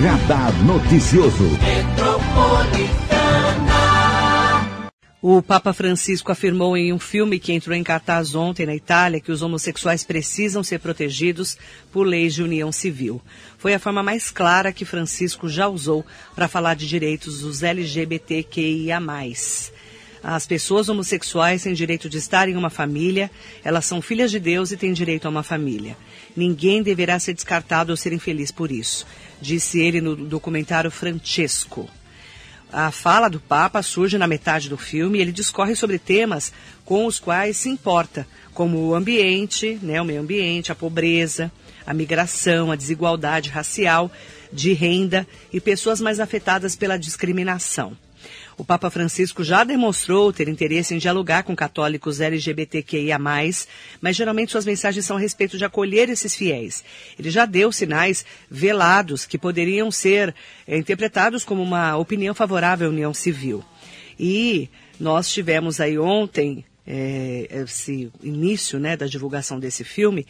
Radar Noticioso. O Papa Francisco afirmou em um filme que entrou em cartaz ontem na Itália que os homossexuais precisam ser protegidos por leis de união civil. Foi a forma mais clara que Francisco já usou para falar de direitos dos LGBTQIA. As pessoas homossexuais têm direito de estar em uma família, elas são filhas de Deus e têm direito a uma família. Ninguém deverá ser descartado ou ser infeliz por isso, disse ele no documentário Francesco. A fala do Papa surge na metade do filme e ele discorre sobre temas com os quais se importa, como o ambiente, né, o meio ambiente, a pobreza, a migração, a desigualdade racial, de renda e pessoas mais afetadas pela discriminação. O Papa Francisco já demonstrou ter interesse em dialogar com católicos LGBTQIA, mas geralmente suas mensagens são a respeito de acolher esses fiéis. Ele já deu sinais velados que poderiam ser é, interpretados como uma opinião favorável à união civil. E nós tivemos aí ontem é, esse início né, da divulgação desse filme,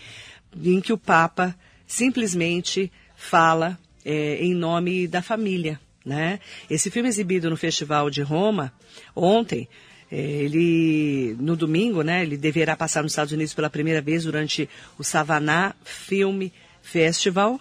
em que o Papa simplesmente fala é, em nome da família. Né? Esse filme exibido no Festival de Roma ontem, é, ele no domingo, né? Ele deverá passar nos Estados Unidos pela primeira vez durante o Savannah Film Festival.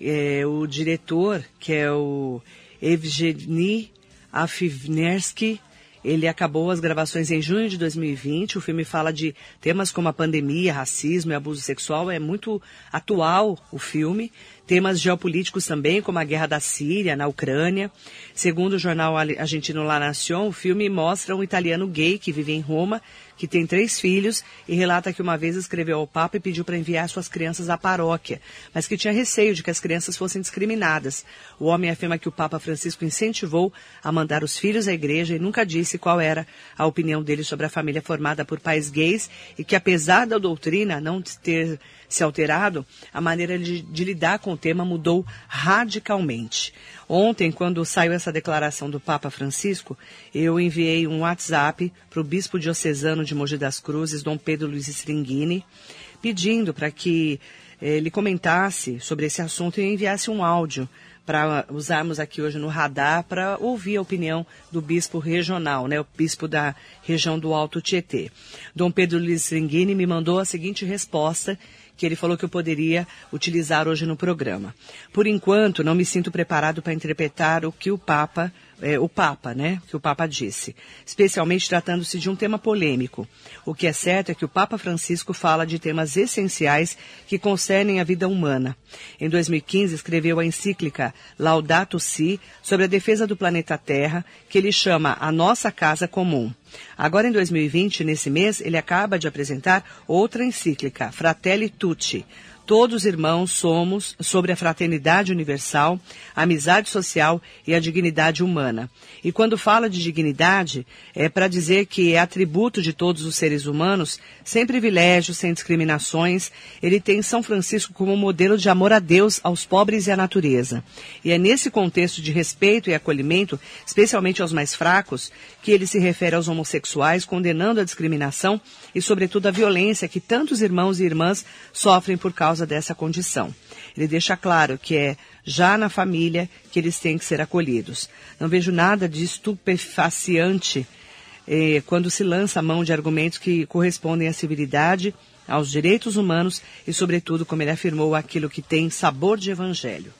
É, o diretor, que é o Evgeny Afivnersky, ele acabou as gravações em junho de 2020. O filme fala de temas como a pandemia, racismo e abuso sexual. É muito atual o filme. Temas geopolíticos também, como a guerra da Síria, na Ucrânia. Segundo o jornal argentino La Nación, o filme mostra um italiano gay que vive em Roma que tem três filhos e relata que uma vez escreveu ao Papa e pediu para enviar suas crianças à paróquia, mas que tinha receio de que as crianças fossem discriminadas. O homem afirma que o Papa Francisco incentivou a mandar os filhos à igreja e nunca disse qual era a opinião dele sobre a família formada por pais gays e que, apesar da doutrina não ter se alterado, a maneira de, de lidar com o tema mudou radicalmente. Ontem, quando saiu essa declaração do Papa Francisco, eu enviei um WhatsApp para o bispo diocesano de Mogi das Cruzes, Dom Pedro Luiz Stringini, pedindo para que eh, ele comentasse sobre esse assunto e enviasse um áudio para usarmos aqui hoje no radar para ouvir a opinião do bispo regional, né, o bispo da região do Alto Tietê. Dom Pedro Luiz Stringini me mandou a seguinte resposta que ele falou que eu poderia utilizar hoje no programa. Por enquanto, não me sinto preparado para interpretar o que o Papa é, o Papa, né, que o Papa disse, especialmente tratando-se de um tema polêmico. O que é certo é que o Papa Francisco fala de temas essenciais que concernem a vida humana. Em 2015, escreveu a encíclica Laudato Si sobre a defesa do planeta Terra, que ele chama a nossa casa comum. Agora, em 2020, nesse mês, ele acaba de apresentar outra encíclica, Fratelli Tutti, Todos irmãos somos sobre a fraternidade universal, a amizade social e a dignidade humana. E quando fala de dignidade, é para dizer que é atributo de todos os seres humanos, sem privilégios, sem discriminações. Ele tem São Francisco como modelo de amor a Deus, aos pobres e à natureza. E é nesse contexto de respeito e acolhimento, especialmente aos mais fracos, que ele se refere aos homossexuais, condenando a discriminação e, sobretudo, a violência que tantos irmãos e irmãs sofrem por causa causa dessa condição. Ele deixa claro que é já na família que eles têm que ser acolhidos. Não vejo nada de estupefaciante eh, quando se lança a mão de argumentos que correspondem à civilidade, aos direitos humanos e, sobretudo, como ele afirmou, aquilo que tem sabor de evangelho.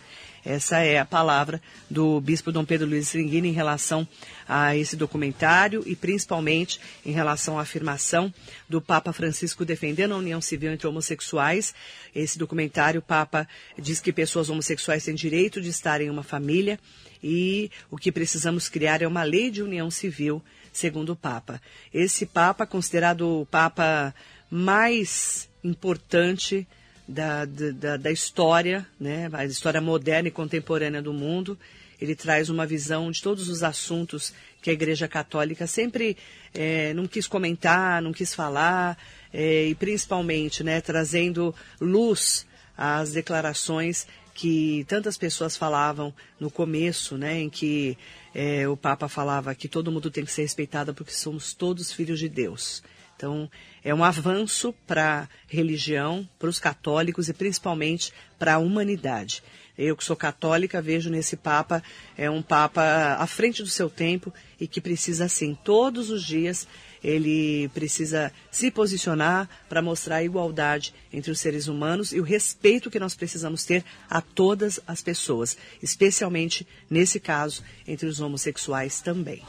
Essa é a palavra do bispo Dom Pedro Luiz Stringini em relação a esse documentário e principalmente em relação à afirmação do Papa Francisco defendendo a união civil entre homossexuais. Esse documentário, o Papa diz que pessoas homossexuais têm direito de estar em uma família e o que precisamos criar é uma lei de união civil, segundo o Papa. Esse Papa, considerado o Papa mais importante da, da, da história, né, a história moderna e contemporânea do mundo. Ele traz uma visão de todos os assuntos que a Igreja Católica sempre é, não quis comentar, não quis falar, é, e principalmente né, trazendo luz às declarações que tantas pessoas falavam no começo, né, em que é, o Papa falava que todo mundo tem que ser respeitado porque somos todos filhos de Deus. Então, é um avanço para a religião, para os católicos e principalmente para a humanidade. Eu que sou católica vejo nesse Papa é um Papa à frente do seu tempo e que precisa assim todos os dias ele precisa se posicionar para mostrar a igualdade entre os seres humanos e o respeito que nós precisamos ter a todas as pessoas, especialmente nesse caso entre os homossexuais também.